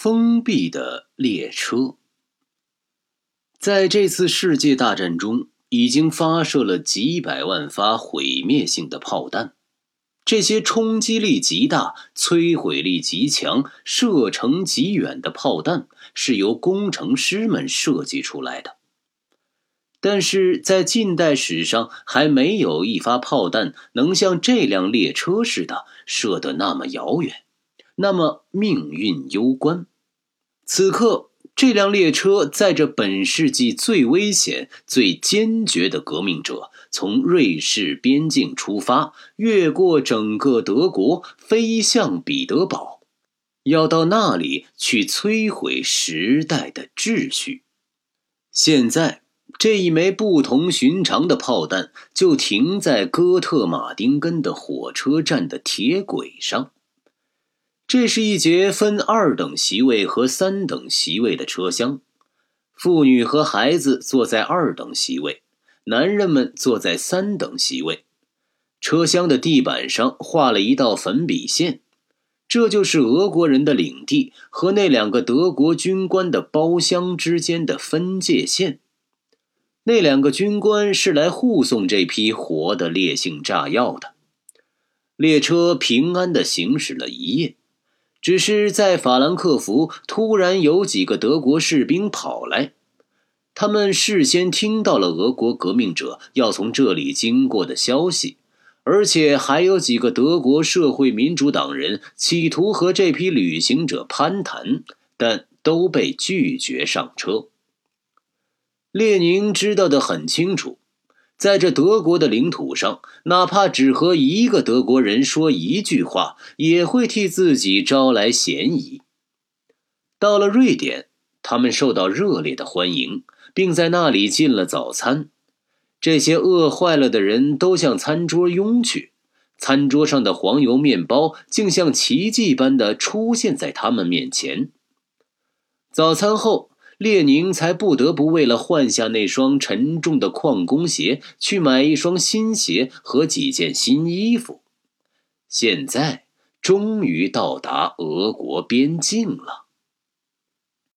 封闭的列车。在这次世界大战中，已经发射了几百万发毁灭性的炮弹。这些冲击力极大、摧毁力极强、射程极远的炮弹，是由工程师们设计出来的。但是在近代史上，还没有一发炮弹能像这辆列车似的射得那么遥远，那么命运攸关。此刻，这辆列车载着本世纪最危险、最坚决的革命者，从瑞士边境出发，越过整个德国，飞向彼得堡，要到那里去摧毁时代的秩序。现在。这一枚不同寻常的炮弹就停在哥特马丁根的火车站的铁轨上。这是一节分二等席位和三等席位的车厢，妇女和孩子坐在二等席位，男人们坐在三等席位。车厢的地板上画了一道粉笔线，这就是俄国人的领地和那两个德国军官的包厢之间的分界线。那两个军官是来护送这批活的烈性炸药的。列车平安的行驶了一夜，只是在法兰克福突然有几个德国士兵跑来，他们事先听到了俄国革命者要从这里经过的消息，而且还有几个德国社会民主党人企图和这批旅行者攀谈，但都被拒绝上车。列宁知道的很清楚，在这德国的领土上，哪怕只和一个德国人说一句话，也会替自己招来嫌疑。到了瑞典，他们受到热烈的欢迎，并在那里进了早餐。这些饿坏了的人都向餐桌拥去，餐桌上的黄油面包竟像奇迹般的出现在他们面前。早餐后。列宁才不得不为了换下那双沉重的矿工鞋，去买一双新鞋和几件新衣服。现在终于到达俄国边境了。